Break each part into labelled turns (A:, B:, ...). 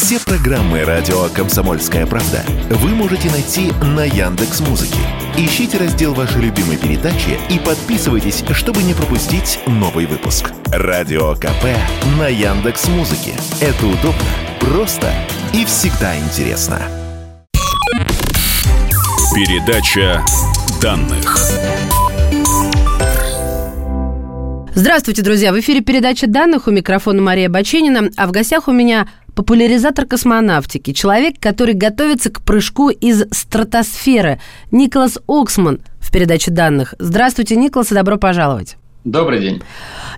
A: Все программы радио Комсомольская правда вы можете найти на Яндекс Музыке. Ищите раздел вашей любимой передачи и подписывайтесь, чтобы не пропустить новый выпуск. Радио КП на Яндекс Музыке. Это удобно, просто и всегда интересно.
B: Передача данных.
C: Здравствуйте, друзья! В эфире передача данных у микрофона Мария Баченина, а в гостях у меня популяризатор космонавтики, человек, который готовится к прыжку из стратосферы, Николас Оксман в передаче данных. Здравствуйте, Николас, и добро пожаловать.
D: Добрый день.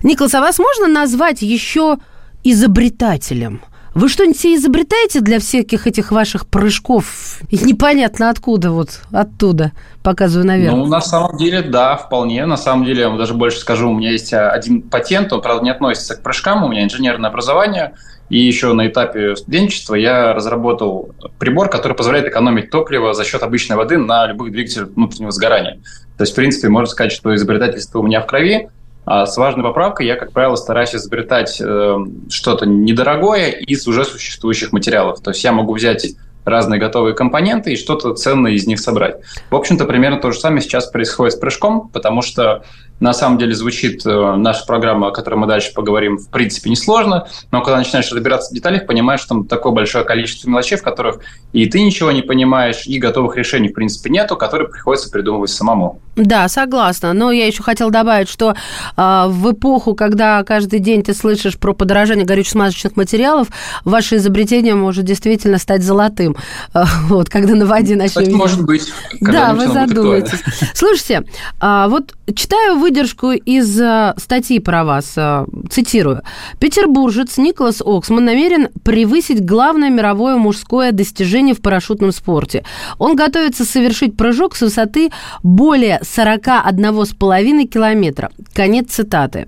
C: Николас, а вас можно назвать еще изобретателем? Вы что-нибудь себе изобретаете для всяких этих ваших прыжков? И непонятно откуда, вот оттуда, показываю наверх.
D: Ну, на самом деле, да, вполне. На самом деле, я вам даже больше скажу, у меня есть один патент, он, правда, не относится к прыжкам, у меня инженерное образование, и еще на этапе студенчества я разработал прибор, который позволяет экономить топливо за счет обычной воды на любых двигателях внутреннего сгорания. То есть, в принципе, можно сказать, что изобретательство у меня в крови, а с важной поправкой я, как правило, стараюсь изобретать э, что-то недорогое из уже существующих материалов. То есть я могу взять разные готовые компоненты и что-то ценное из них собрать. В общем-то, примерно то же самое сейчас происходит с прыжком, потому что на самом деле звучит э, наша программа, о которой мы дальше поговорим, в принципе, несложно, но когда начинаешь разбираться в деталях, понимаешь, что там такое большое количество мелочей, в которых и ты ничего не понимаешь, и готовых решений, в принципе, нету, которые приходится придумывать самому.
C: Да, согласна. Но я еще хотела добавить, что э, в эпоху, когда каждый день ты слышишь про подорожание горюче-смазочных материалов, ваше изобретение может действительно стать золотым. Э, вот, когда на воде начнем...
D: Может быть.
C: Да, вы задумаетесь. Слушайте, э, вот читаю выдержку из э, статьи про вас, э, цитирую. «Петербуржец Николас Оксман намерен превысить главное мировое мужское достижение в парашютном спорте. Он готовится совершить прыжок с высоты более 41,5 километра». Конец цитаты.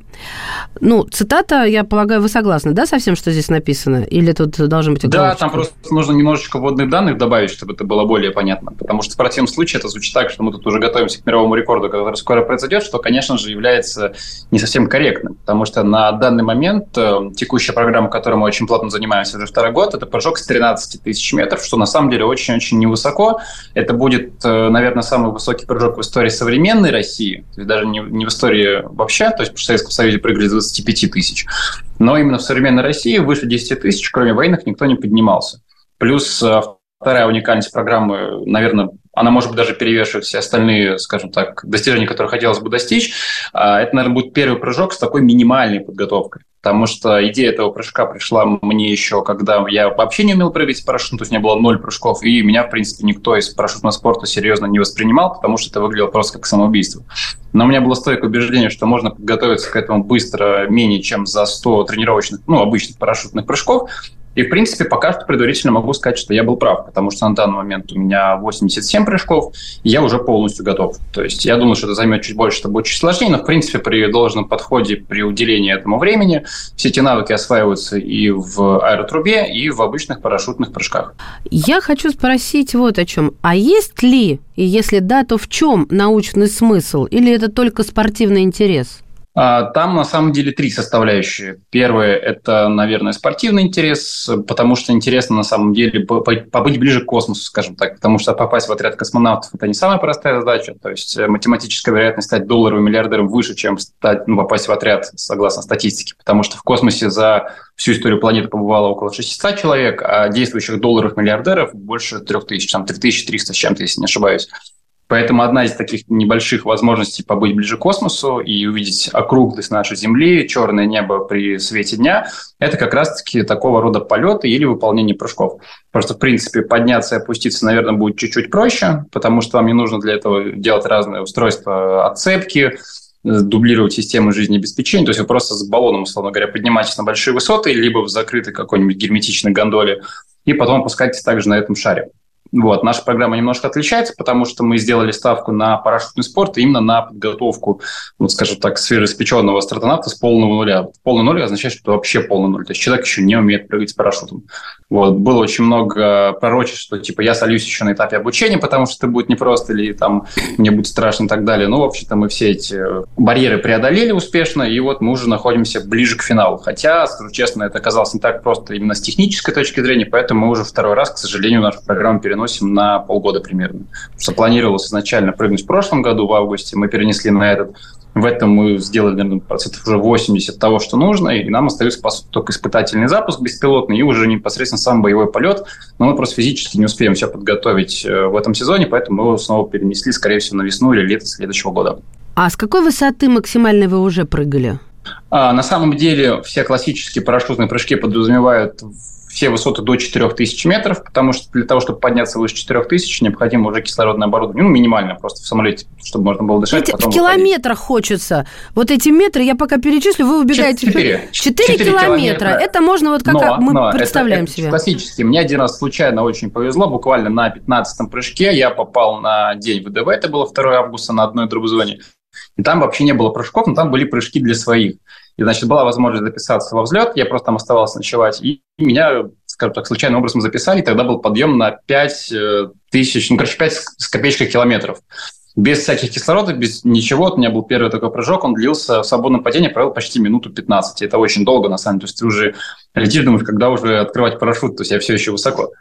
C: Ну, цитата, я полагаю, вы согласны, да, со всем, что здесь написано? Или тут должен быть
D: Да, там просто нужно немножечко вводных данных добавить, чтобы это было более понятно. Потому что в противном случае это звучит так, что мы тут уже готовимся к мировому рекорду, который скоро произойдет, что, конечно же, является не совсем корректным. Потому что на данный момент э, текущая программа, которой мы очень плотно занимаемся уже второй год, это прыжок с 13 тысяч метров, что на самом деле очень-очень невысоко. Это будет, э, наверное, самый высокий прыжок в истории современной России, то есть даже не, не в истории вообще, то есть в Советском Союзе прыгали с 25 тысяч. Но именно в современной России выше 10 тысяч, кроме военных, никто не поднимался. Плюс э, вторая уникальность программы, наверное, она может быть даже перевешивает все остальные, скажем так, достижения, которые хотелось бы достичь. А, это, наверное, будет первый прыжок с такой минимальной подготовкой. Потому что идея этого прыжка пришла мне еще, когда я вообще не умел прыгать с парашютом, то есть у меня было ноль прыжков, и меня, в принципе, никто из парашютного спорта серьезно не воспринимал, потому что это выглядело просто как самоубийство. Но у меня было стойкое убеждение, что можно подготовиться к этому быстро, менее чем за 100 тренировочных, ну, обычных парашютных прыжков, и, в принципе, пока что предварительно могу сказать, что я был прав, потому что на данный момент у меня 87 прыжков, и я уже полностью готов. То есть я думаю, что это займет чуть больше, это будет чуть сложнее, но, в принципе, при должном подходе, при уделении этому времени, все эти навыки осваиваются и в аэротрубе, и в обычных парашютных прыжках.
C: Я хочу спросить вот о чем. А есть ли, и если да, то в чем научный смысл? Или это только спортивный интерес?
D: А, там на самом деле три составляющие. Первое – это, наверное, спортивный интерес, потому что интересно на самом деле побыть ближе к космосу, скажем так, потому что попасть в отряд космонавтов – это не самая простая задача, то есть э, математическая вероятность стать долларовым миллиардером выше, чем стать, ну, попасть в отряд, согласно статистике, потому что в космосе за всю историю планеты побывало около 600 человек, а действующих долларовых миллиардеров больше 3000, там 3300 с чем-то, если не ошибаюсь. Поэтому одна из таких небольших возможностей побыть ближе к космосу и увидеть округлость нашей Земли, черное небо при свете дня, это как раз-таки такого рода полеты или выполнение прыжков. Просто, в принципе, подняться и опуститься, наверное, будет чуть-чуть проще, потому что вам не нужно для этого делать разные устройства отцепки, дублировать систему жизнеобеспечения. То есть вы просто с баллоном, условно говоря, поднимаетесь на большие высоты, либо в закрытой какой-нибудь герметичной гондоле, и потом опускаетесь также на этом шаре. Вот. Наша программа немножко отличается, потому что мы сделали ставку на парашютный спорт, именно на подготовку, вот, скажем так, свежеиспеченного астронавта с полного нуля. Полный нуль означает, что вообще полный нуль. То есть человек еще не умеет прыгать с парашютом. Вот. Было очень много пророчеств, что типа я сольюсь еще на этапе обучения, потому что это будет непросто, или там мне будет страшно и так далее. Ну, в общем-то, мы все эти барьеры преодолели успешно, и вот мы уже находимся ближе к финалу. Хотя, скажу честно, это оказалось не так просто именно с технической точки зрения, поэтому мы уже второй раз, к сожалению, нашу программу переносим на полгода примерно. Потому что планировалось изначально прыгнуть в прошлом году, в августе, мы перенесли на этот. В этом мы сделали, наверное, процентов уже 80 того, что нужно, и нам остается, по сути, только испытательный запуск беспилотный и уже непосредственно сам боевой полет. Но мы просто физически не успеем все подготовить э, в этом сезоне, поэтому мы его снова перенесли, скорее всего, на весну или лето следующего года.
C: А с какой высоты максимальной вы уже прыгали?
D: А, на самом деле все классические парашютные прыжки подразумевают все высоты до 4000 метров, потому что для того, чтобы подняться выше 4000, необходимо уже килородное оборудование, ну, минимально просто в самолете, чтобы можно было дышать.
C: Ведь в километрах выходить. хочется. Вот эти метры, я пока перечислю, вы убегаете. 4, 4, 4 километра. километра. Это можно вот как но, мы но представляем
D: это,
C: себе.
D: Это классически. Мне один раз случайно очень повезло, буквально на 15-м прыжке я попал на день ВДВ, это было 2 августа на одной дробозоне. И там вообще не было прыжков, но там были прыжки для своих. И, значит, была возможность записаться во взлет, я просто там оставался ночевать, и меня, скажем так, случайным образом записали, и тогда был подъем на 5 э, тысяч, ну, короче, 5 с копеечкой километров. Без всяких кислородов, без ничего. У меня был первый такой прыжок, он длился в свободном падении, провел почти минуту 15. Это очень долго, на самом деле. То есть ты уже летишь, думаешь, когда уже открывать парашют, то есть я все еще высоко.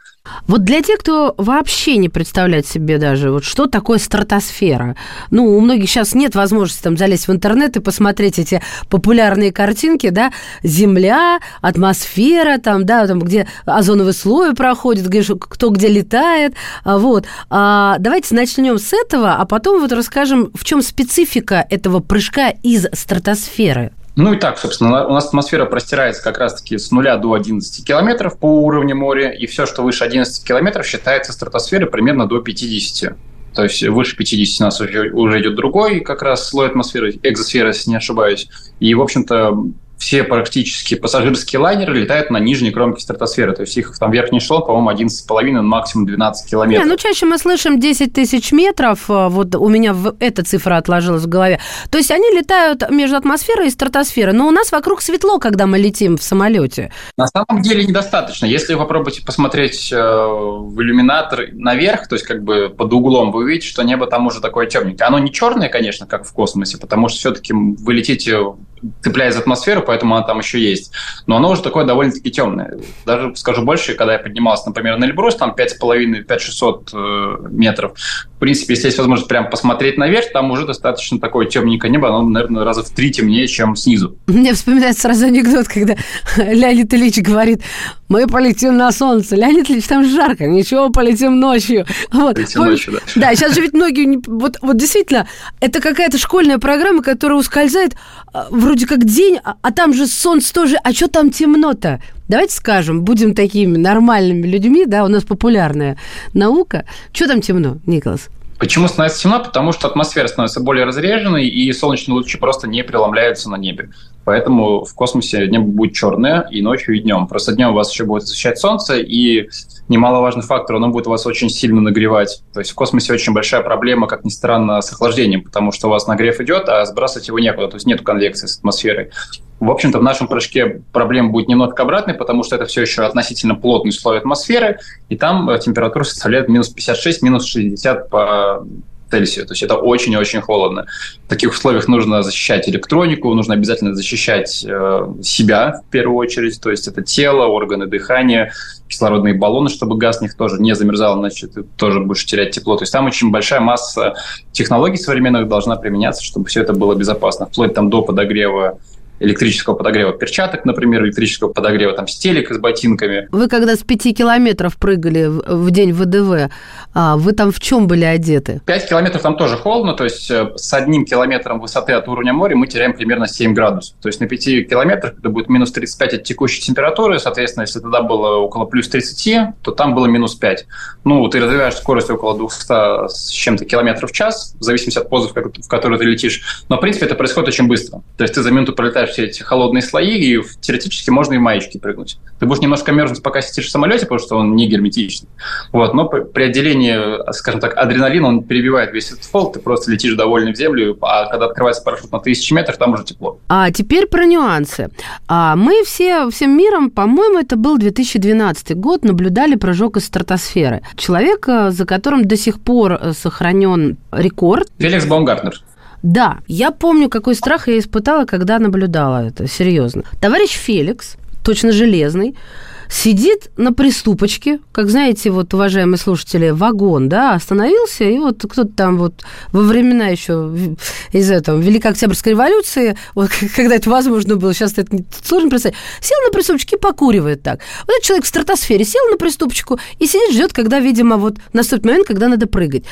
C: Вот для тех, кто вообще не представляет себе даже, вот что такое стратосфера. Ну, у многих сейчас нет возможности там залезть в интернет и посмотреть эти популярные картинки, да, Земля, атмосфера, там, да, там, где озоновый слой проходит, где, кто где летает, а, вот. А, давайте начнем с этого, а потом вот расскажем, в чем специфика этого прыжка из стратосферы.
D: Ну и так, собственно, у нас атмосфера простирается как раз-таки с 0 до 11 километров по уровню моря, и все, что выше 11 километров, считается стратосферой примерно до 50. То есть выше 50 у нас уже, уже идет другой как раз слой атмосферы, экзосфера, если не ошибаюсь. И, в общем-то, все практически пассажирские лайнеры летают на нижней кромке стратосферы. То есть их там верхний эшелон, по-моему, 11,5, максимум 12 километров.
C: Не, ну чаще мы слышим 10 тысяч метров. А, вот у меня эта цифра отложилась в голове. То есть они летают между атмосферой и стратосферой. Но у нас вокруг светло, когда мы летим в самолете.
D: На самом деле недостаточно. Если вы попробуете посмотреть э, в иллюминатор наверх, то есть как бы под углом, вы увидите, что небо там уже такое темненькое. Оно не черное, конечно, как в космосе, потому что все-таки вы летите цепляясь за атмосферу, поэтому она там еще есть. Но оно уже такое довольно-таки темное. Даже скажу больше, когда я поднимался, например, на Эльбрус, там 5,5-5600 э, метров. В принципе, если есть возможность прям посмотреть наверх, там уже достаточно такое темненькое небо, оно, наверное, раза в три темнее, чем снизу.
C: Мне вспоминается сразу анекдот, когда Леонид Ильич говорит, мы полетим на солнце. Леонид Ильич, там жарко, ничего, полетим ночью. Вот.
D: Полетим ночью, да.
C: Да, сейчас же ведь многие... Вот, вот действительно, это какая-то школьная программа, которая ускользает а, вроде как день, а, а там же солнце тоже, а что там темно-то? Давайте скажем, будем такими нормальными людьми, да, у нас популярная наука. Что там темно, Николас?
D: Почему становится темно? Потому что атмосфера становится более разреженной, и солнечные лучи просто не преломляются на небе. Поэтому в космосе небо будет черное и ночью, и днем. Просто днем у вас еще будет освещать солнце, и немаловажный фактор, оно будет вас очень сильно нагревать. То есть в космосе очень большая проблема, как ни странно, с охлаждением, потому что у вас нагрев идет, а сбрасывать его некуда, то есть нет конвекции с атмосферой. В общем-то, в нашем прыжке проблема будет немного обратной, потому что это все еще относительно плотный слой атмосферы, и там э, температура составляет минус 56, минус 60 по Цельсию. То есть это очень-очень холодно. В таких условиях нужно защищать электронику, нужно обязательно защищать э, себя в первую очередь, то есть это тело, органы дыхания, кислородные баллоны, чтобы газ в них тоже не замерзал, иначе ты тоже будешь терять тепло. То есть там очень большая масса технологий современных должна применяться, чтобы все это было безопасно, вплоть там до подогрева электрического подогрева перчаток, например, электрического подогрева там стелек с ботинками.
C: Вы когда с 5 километров прыгали в день ВДВ, а вы там в чем были одеты?
D: 5 километров там тоже холодно, то есть э, с одним километром высоты от уровня моря мы теряем примерно 7 градусов. То есть на 5 километрах это будет минус 35 от текущей температуры, соответственно, если тогда было около плюс 30, то там было минус 5. Ну, ты развиваешь скорость около 200 с чем-то километров в час, в зависимости от позы, в которой ты летишь. Но, в принципе, это происходит очень быстро. То есть ты за минуту пролетаешь все эти холодные слои, и теоретически можно и в маечке прыгнуть. Ты будешь немножко мерзнуть, пока сидишь в самолете, потому что он не герметичный. Вот, но при отделении, скажем так, адреналина он перебивает весь этот фол, ты просто летишь довольный в землю, а когда открывается парашют на тысячи метров, там уже тепло.
C: А теперь про нюансы. А мы все, всем миром, по-моему, это был 2012 год, наблюдали прыжок из стратосферы. Человек, за которым до сих пор сохранен рекорд.
D: Феликс Баумгартнер.
C: Да, я помню, какой страх я испытала, когда наблюдала это, серьезно. Товарищ Феликс, точно железный, сидит на приступочке, как знаете, вот, уважаемые слушатели, вагон, да, остановился, и вот кто-то там вот во времена еще из этого Великой Октябрьской революции, вот когда это возможно было, сейчас это сложно представить, сел на приступочке и покуривает так. Вот этот человек в стратосфере сел на приступочку и сидит, ждет, когда, видимо, вот наступит момент, когда надо прыгать.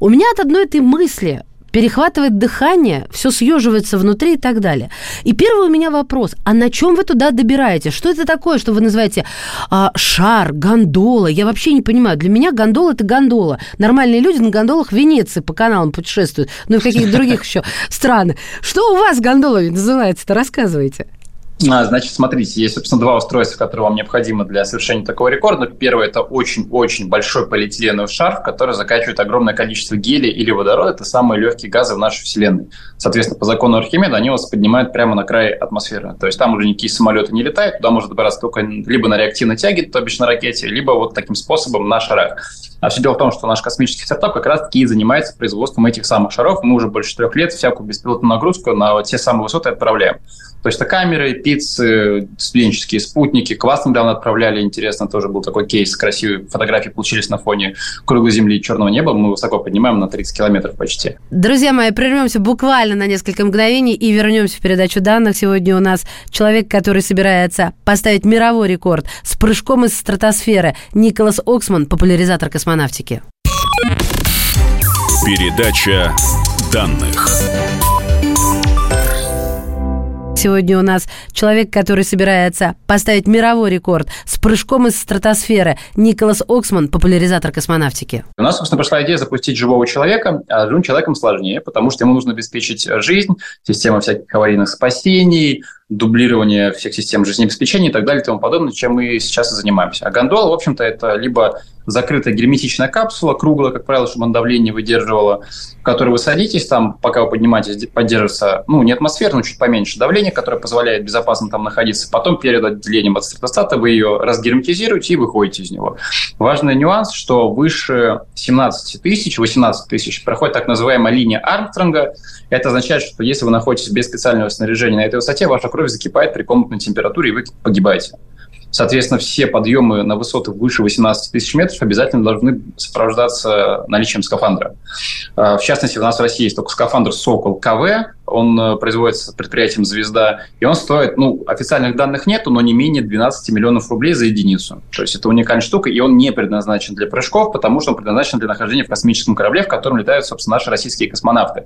C: У меня от одной этой мысли перехватывает дыхание, все съеживается внутри и так далее. И первый у меня вопрос, а на чем вы туда добираетесь? Что это такое, что вы называете а, шар, гондола? Я вообще не понимаю. Для меня гондола – это гондола. Нормальные люди на гондолах в Венеции по каналам путешествуют, ну и в каких-то других еще странах. Что у вас гондолами называется-то? Рассказывайте.
D: А, значит, смотрите, есть, собственно, два устройства, которые вам необходимы для совершения такого рекорда. Первое – это очень-очень большой полиэтиленовый шар, который закачивает огромное количество гелия или водорода. Это самые легкие газы в нашей Вселенной. Соответственно, по закону Архимеда они вас поднимают прямо на край атмосферы. То есть там уже никакие самолеты не летают, туда можно добраться только либо на реактивной тяге, то бишь на ракете, либо вот таким способом на шарах. А все дело в том, что наш космический стартап как раз-таки и занимается производством этих самых шаров. Мы уже больше трех лет всякую беспилотную нагрузку на те самые высоты отправляем. То есть это камеры, пиццы, студенческие спутники. К вас недавно отправляли, интересно, тоже был такой кейс, красивые фотографии получились на фоне круглой земли и черного неба. Мы высоко поднимаем на 30 километров почти.
C: Друзья мои, прервемся буквально на несколько мгновений и вернемся в передачу данных. Сегодня у нас человек, который собирается поставить мировой рекорд с прыжком из стратосферы. Николас Оксман, популяризатор космонавтики.
B: Передача данных.
C: Сегодня у нас человек, который собирается поставить мировой рекорд с прыжком из стратосферы. Николас Оксман, популяризатор космонавтики.
D: У нас, собственно, пришла идея запустить живого человека, а живым человеком сложнее, потому что ему нужно обеспечить жизнь, система всяких аварийных спасений, дублирование всех систем жизнеобеспечения и так далее и тому подобное, чем мы сейчас и занимаемся. А гондола, в общем-то, это либо закрытая герметичная капсула, круглая, как правило, чтобы она давление выдерживала, в которой вы садитесь, там, пока вы поднимаетесь, поддерживается, ну, не атмосфера, но чуть поменьше давление, которое позволяет безопасно там находиться. Потом перед отделением от стратостата вы ее разгерметизируете и выходите из него. Важный нюанс, что выше 17 тысяч, 18 тысяч проходит так называемая линия Армстронга. Это означает, что если вы находитесь без специального снаряжения на этой высоте, ваша кровь закипает при комнатной температуре, и вы погибаете. Соответственно, все подъемы на высоты выше 18 тысяч метров обязательно должны сопровождаться наличием скафандра. А, в частности, у нас в России есть только скафандр «Сокол КВ», он э, производится предприятием «Звезда», и он стоит, ну, официальных данных нету, но не менее 12 миллионов рублей за единицу. То есть это уникальная штука, и он не предназначен для прыжков, потому что он предназначен для нахождения в космическом корабле, в котором летают, собственно, наши российские космонавты.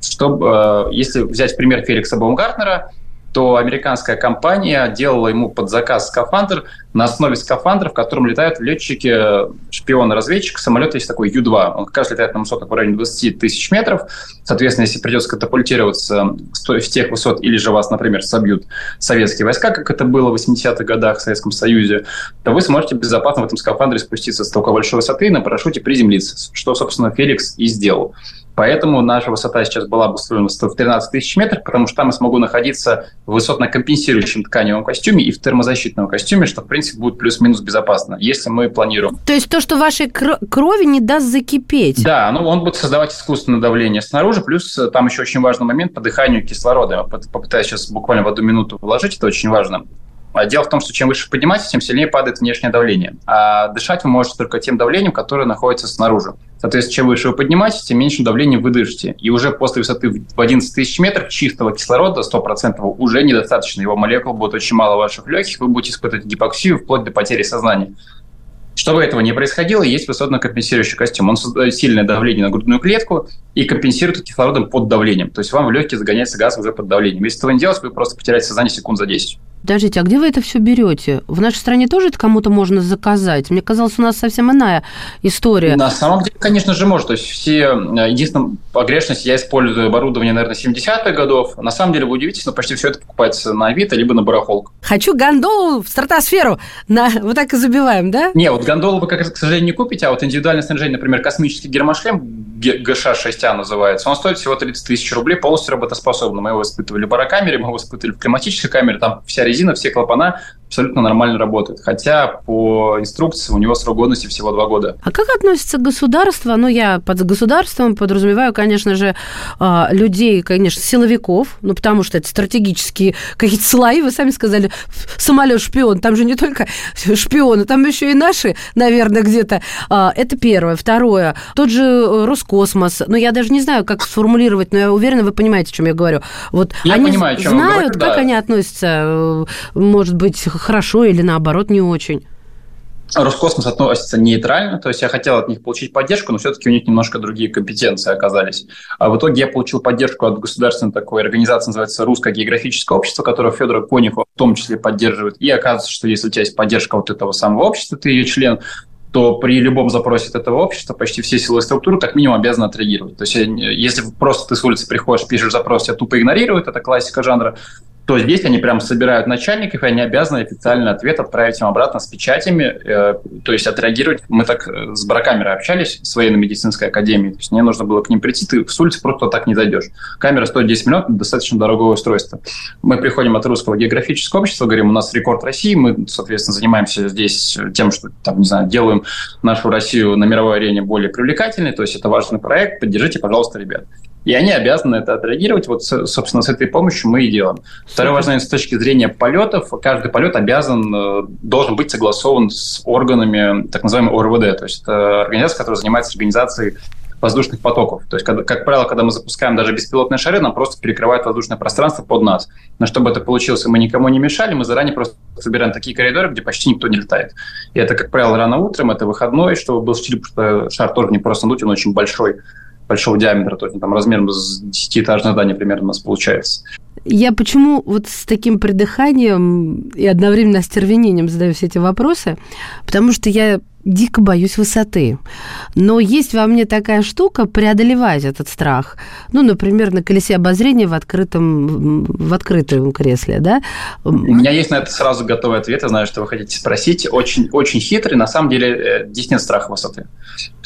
D: Чтобы, э, если взять пример Феликса Баумгартнера, то американская компания делала ему под заказ скафандр на основе скафандра, в котором летают летчики, шпионы, разведчик. Самолет есть такой Ю-2. Он как раз летает на высотах в районе 20 тысяч метров. Соответственно, если придется катапультироваться с тех высот, или же вас, например, собьют советские войска, как это было в 80-х годах в Советском Союзе, то вы сможете безопасно в этом скафандре спуститься с такой большой высоты и на парашюте приземлиться, что, собственно, Феликс и сделал. Поэтому наша высота сейчас была бы устроена в 13 тысяч метров, потому что там я смогу находиться в высотно-компенсирующем тканевом костюме и в термозащитном костюме, что, в принципе, будет плюс-минус безопасно, если мы планируем.
C: То есть то, что вашей крови не даст закипеть?
D: Да, ну он будет создавать искусственное давление снаружи, плюс э, там еще очень важный момент по дыханию кислорода. Попытаюсь сейчас буквально в одну минуту вложить, это очень важно. А дело в том, что чем выше поднимаетесь, тем сильнее падает внешнее давление. А дышать вы можете только тем давлением, которое находится снаружи. Соответственно, чем выше вы поднимаетесь, тем меньше давления вы дышите. И уже после высоты в 11 тысяч метров чистого кислорода, 100% уже недостаточно. Его молекул будет очень мало в ваших легких, вы будете испытывать гипоксию вплоть до потери сознания. Чтобы этого не происходило, есть высотно-компенсирующий костюм. Он создает сильное давление на грудную клетку и компенсирует кислородом под давлением. То есть вам в легкие загоняется газ уже под давлением. Если этого не делать, вы просто потеряете сознание секунд за 10.
C: Подождите, а где вы это все берете? В нашей стране тоже это кому-то можно заказать? Мне казалось, у нас совсем иная история.
D: На самом деле, конечно же, может. То есть все... Э, единственная погрешность, я использую оборудование, наверное, 70-х годов. На самом деле, вы удивитесь, но почти все это покупается на Авито, либо на барахолку.
C: Хочу гондолу в стратосферу. На... Вот так и забиваем, да?
D: Не, вот гондолу вы, как, к сожалению, не купите, а вот индивидуальное снаряжение, например, космический гермошлем, ГШ-6А называется, он стоит всего 30 тысяч рублей, полностью работоспособный. Мы его испытывали в барокамере, мы его испытывали в климатической камере, там вся резина, все клапана абсолютно нормально работают. Хотя по инструкции у него срок годности всего два года.
C: А как относится государство? Ну, я под государством подразумеваю, конечно же, а, людей, конечно, силовиков, ну, потому что это стратегические какие-то слои. Вы сами сказали, самолет-шпион. Там же не только шпионы, там еще и наши, наверное, где-то. А, это первое. Второе. Тот же э, Роскосмос. Ну, я даже не знаю, как сформулировать, но я уверена, вы понимаете, о чем я говорю. Вот
D: я
C: они
D: понимаю, о чем
C: знают,
D: говорю,
C: как
D: да.
C: они относятся, э, может быть, хорошо или наоборот не очень?
D: Роскосмос относится нейтрально, то есть я хотел от них получить поддержку, но все-таки у них немножко другие компетенции оказались. А в итоге я получил поддержку от государственной такой организации, называется Русское географическое общество, которое Федора Конюхова в том числе поддерживает. И оказывается, что если у тебя есть поддержка вот этого самого общества, ты ее член, то при любом запросе от этого общества почти все силовые структуры как минимум обязаны отреагировать. То есть если просто ты с улицы приходишь, пишешь запрос, тебя тупо игнорируют, это классика жанра, то здесь они прям собирают начальников, и они обязаны официальный ответ отправить им обратно с печатями, э, то есть отреагировать. Мы так э, с барокамерой общались, с военно-медицинской академией, то есть мне нужно было к ним прийти, ты с улицы просто так не зайдешь. Камера стоит 10 минут, достаточно дорогое устройство. Мы приходим от Русского географического общества, говорим, у нас рекорд России, мы, соответственно, занимаемся здесь тем, что, там, не знаю, делаем нашу Россию на мировой арене более привлекательной, то есть это важный проект, поддержите, пожалуйста, ребят. И они обязаны это отреагировать. Вот, собственно, с этой помощью мы и делаем. Второй важный момент с точки зрения полетов. Каждый полет обязан, э, должен быть согласован с органами так называемой ОРВД. То есть это организация, которая занимается организацией воздушных потоков. То есть, когда, как правило, когда мы запускаем даже беспилотные шары, нам просто перекрывают воздушное пространство под нас. Но чтобы это получилось, и мы никому не мешали, мы заранее просто собираем такие коридоры, где почти никто не летает. И это, как правило, рано утром, это выходной, чтобы был штиль, потому что шар тоже не просто надуть, он очень большой большого диаметра, то есть там размером с десятиэтажное здание примерно у нас получается.
C: Я почему вот с таким придыханием и одновременно остервенением задаю все эти вопросы? Потому что я дико боюсь высоты. Но есть во мне такая штука преодолевать этот страх. Ну, например, на колесе обозрения в открытом, в открытом кресле, да?
D: У меня есть на это сразу готовый ответ. Я знаю, что вы хотите спросить. Очень, очень хитрый. На самом деле э, здесь нет страха высоты.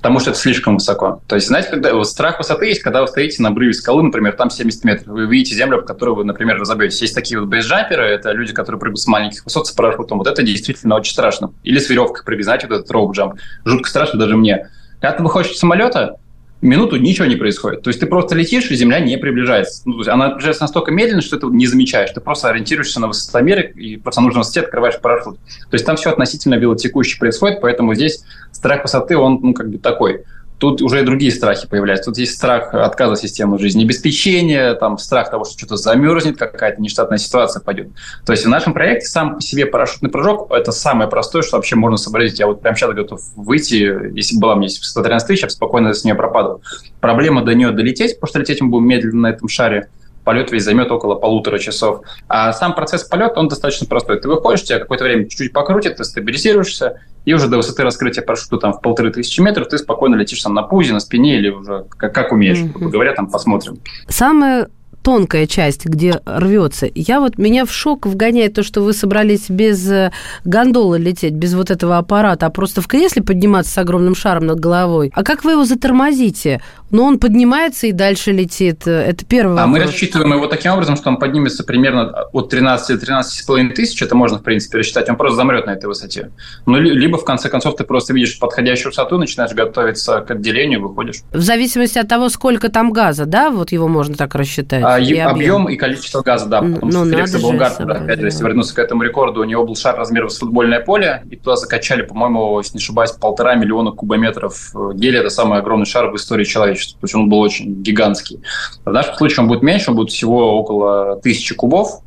D: Потому что это слишком высоко. То есть, знаете, когда вот страх высоты есть, когда вы стоите на обрыве скалы, например, там 70 метров, вы видите землю, по которой вы, например, разобьетесь. Есть такие вот бейсджамперы, это люди, которые прыгают с маленьких высот с парашютом. Вот это действительно очень страшно. Или с веревкой прыгать, знаете, вот этот роуп джамп. Жутко страшно даже мне. Когда ты выходишь из самолета, минуту ничего не происходит. То есть ты просто летишь, и Земля не приближается. Ну, то есть она приближается настолько медленно, что ты не замечаешь. Ты просто ориентируешься на высотомере и просто на нужном высоте открываешь парашют. То есть там все относительно велотекуще происходит, поэтому здесь страх высоты, он ну, как бы такой тут уже и другие страхи появляются. Тут есть страх отказа системы жизнеобеспечения, там страх того, что что-то замерзнет, какая-то нештатная ситуация пойдет. То есть в нашем проекте сам по себе парашютный прыжок – это самое простое, что вообще можно сообразить. Я вот прямо сейчас готов выйти, если была мне 113 тысяч, я спокойно с нее пропадал. Проблема до нее долететь, потому что лететь мы будем медленно на этом шаре – полет весь займет около полутора часов. А сам процесс полета, он достаточно простой. Ты выходишь, тебя какое-то время чуть-чуть покрутит, ты стабилизируешься, и уже до высоты раскрытия парашюта там в полторы тысячи метров ты спокойно летишь там на пузе, на спине или уже как, как умеешь, mm-hmm. грубо говоря, там посмотрим.
C: Самое тонкая часть, где рвется. Я вот меня в шок вгоняет то, что вы собрались без э, гондолы лететь, без вот этого аппарата, а просто в кресле подниматься с огромным шаром над головой. А как вы его затормозите? Ну, он поднимается и дальше летит. Это первый
D: а
C: вопрос.
D: мы рассчитываем его таким образом, что он поднимется примерно от 13 до 13,5 тысяч. Это можно, в принципе, рассчитать. Он просто замрет на этой высоте. Ну, либо, в конце концов, ты просто видишь подходящую высоту, начинаешь готовиться к отделению, выходишь.
C: В зависимости от того, сколько там газа, да? Вот его можно так рассчитать?
D: А, и объем. объем и количество газа, да. Потому ну, что Феликса Булгар, да, опять же, если вернуться к этому рекорду, у него был шар размером с футбольное поле, и туда закачали, по-моему, если не ошибаюсь, полтора миллиона кубометров гелия. Это самый огромный шар в истории человечества. То есть он был очень гигантский. В нашем случае он будет меньше, он будет всего около тысячи кубов,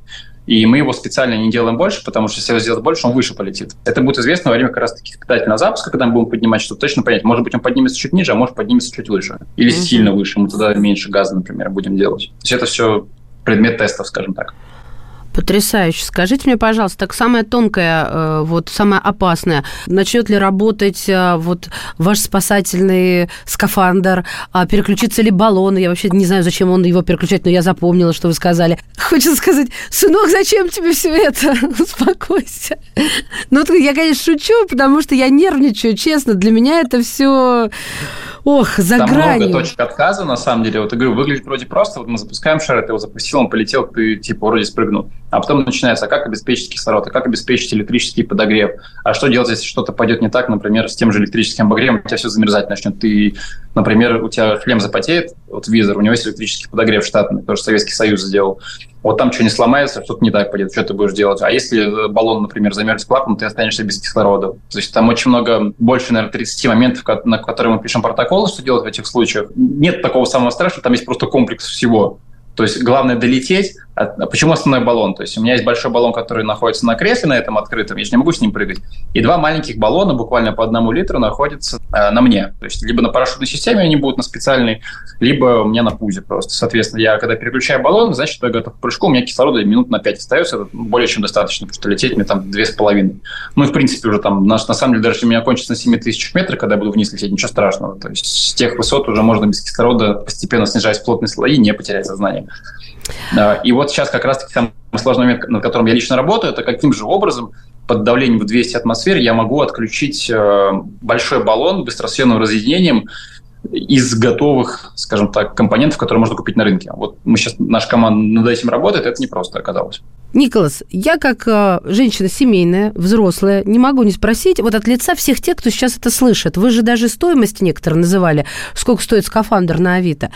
D: и мы его специально не делаем больше, потому что если его сделать больше, он выше полетит. Это будет известно во время как раз таки испытательного запуска, когда мы будем поднимать, чтобы точно понять, может быть, он поднимется чуть ниже, а может поднимется чуть выше. Или mm-hmm. сильно выше, мы туда меньше газа, например, будем делать. То есть это все предмет тестов, скажем так.
C: Потрясающе. Скажите мне, пожалуйста, так самое тонкое, э, вот самое опасное, начнет ли работать э, вот ваш спасательный скафандр, а переключится ли баллон? Я вообще не знаю, зачем он его переключать, но я запомнила, что вы сказали. Хочется сказать, сынок, зачем тебе все это? Успокойся. Ну, я, конечно, шучу, потому что я нервничаю, честно. Для меня это все Ох, за
D: Там
C: гранью.
D: много точек отказа, на самом деле. Вот я говорю, выглядит вроде просто. Вот мы запускаем шар, ты его запустил, он полетел, ты типа вроде спрыгнул. А потом начинается, а как обеспечить кислород, а как обеспечить электрический подогрев, а что делать, если что-то пойдет не так, например, с тем же электрическим обогревом, у тебя все замерзать начнет. Ты, например, у тебя шлем запотеет, вот визор, у него есть электрический подогрев штатный, тоже Советский Союз сделал вот там что не сломается, что-то не так пойдет, что ты будешь делать. А если баллон, например, замерзнет клапан, ты останешься без кислорода. То есть там очень много, больше, наверное, 30 моментов, на которые мы пишем протоколы, что делать в этих случаях. Нет такого самого страшного, там есть просто комплекс всего. То есть главное долететь. А почему основной баллон? То есть у меня есть большой баллон, который находится на кресле на этом открытом, я же не могу с ним прыгать. И два маленьких баллона, буквально по одному литру, находятся э, на мне. То есть либо на парашютной системе они будут на специальной, либо у меня на пузе просто. Соответственно, я когда переключаю баллон, значит, я готов к прыжку, у меня кислорода минут на 5 остается, это более чем достаточно, потому что лететь мне там две с половиной. Ну и в принципе уже там, на, на самом деле, даже у меня кончится на 7 тысяч метров, когда я буду вниз лететь, ничего страшного. То есть с тех высот уже можно без кислорода, постепенно снижаясь плотные слои, не потерять сознание. И вот сейчас как раз-таки самый сложный момент, над которым я лично работаю, это каким же образом под давлением в 200 атмосфер я могу отключить э, большой баллон быстросъемным разъединением из готовых, скажем так, компонентов, которые можно купить на рынке. Вот мы сейчас, наша команда над этим работает, это непросто оказалось.
C: Николас, я как э, женщина семейная, взрослая, не могу не спросить, вот от лица всех тех, кто сейчас это слышит, вы же даже стоимость некоторые называли, сколько стоит скафандр на Авито.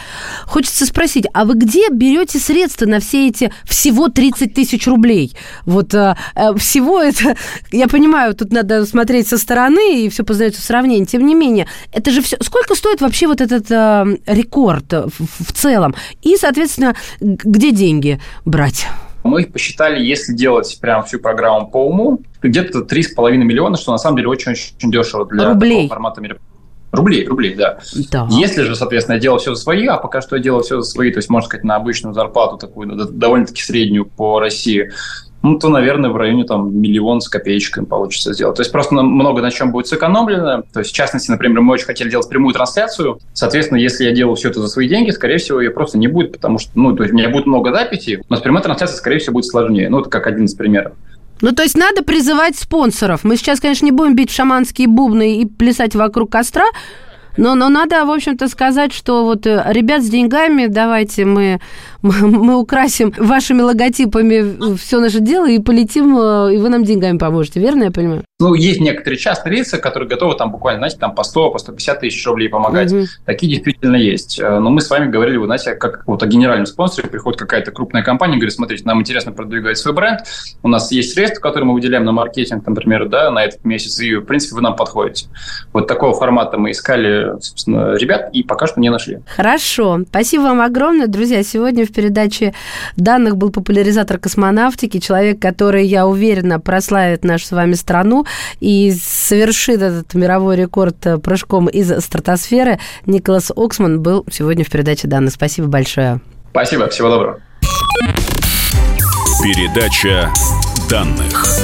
C: Хочется спросить, а вы где берете средства на все эти всего 30 тысяч рублей? Вот э, э, всего это, я понимаю, тут надо смотреть со стороны, и все познается в сравнении, тем не менее, это же все... Сколько стоит вообще вот этот э, рекорд в, в целом? И, соответственно, где деньги брать?
D: Мы их посчитали, если делать прям всю программу по уму, где-то 3,5 миллиона, что на самом деле очень-очень дешево для
C: Рублей.
D: такого формата мероприятия. Рублей, рублей, да. да. Если же, соответственно, я делал все за свои, а пока что я делал все за свои, то есть, можно сказать, на обычную зарплату, такую довольно-таки среднюю по России, ну, то, наверное, в районе там миллион с копеечками получится сделать. То есть просто много на чем будет сэкономлено. То есть, в частности, например, мы очень хотели делать прямую трансляцию. Соответственно, если я делаю все это за свои деньги, скорее всего, ее просто не будет, потому что, ну, то есть у меня будет много записей, но с прямой трансляцией, скорее всего, будет сложнее. Ну, это как один из примеров.
C: Ну, то есть надо призывать спонсоров. Мы сейчас, конечно, не будем бить шаманские бубны и плясать вокруг костра, но, но надо, в общем-то, сказать, что вот э, ребят с деньгами, давайте мы мы украсим вашими логотипами все наше дело и полетим, э, и вы нам деньгами поможете, верно я понимаю?
D: Ну, есть некоторые частные лица, которые готовы там буквально, знаете, там по 100, по 150 тысяч рублей помогать. Угу. Такие действительно есть. Э, но мы с вами говорили, вы знаете, как вот о генеральном спонсоре приходит какая-то крупная компания, говорит, смотрите, нам интересно продвигать свой бренд, у нас есть средства, которые мы выделяем на маркетинг, например, да, на этот месяц, и, в принципе, вы нам подходите. Вот такого формата мы искали, собственно, ребят, и пока что не нашли.
C: Хорошо. Спасибо вам огромное, друзья. Сегодня в передаче данных был популяризатор космонавтики, человек, который, я уверена, прославит нашу с вами страну и совершит этот мировой рекорд э, прыжком из стратосферы. Николас Оксман был сегодня в передаче данных. Спасибо большое.
D: Спасибо, всего доброго.
B: Передача данных.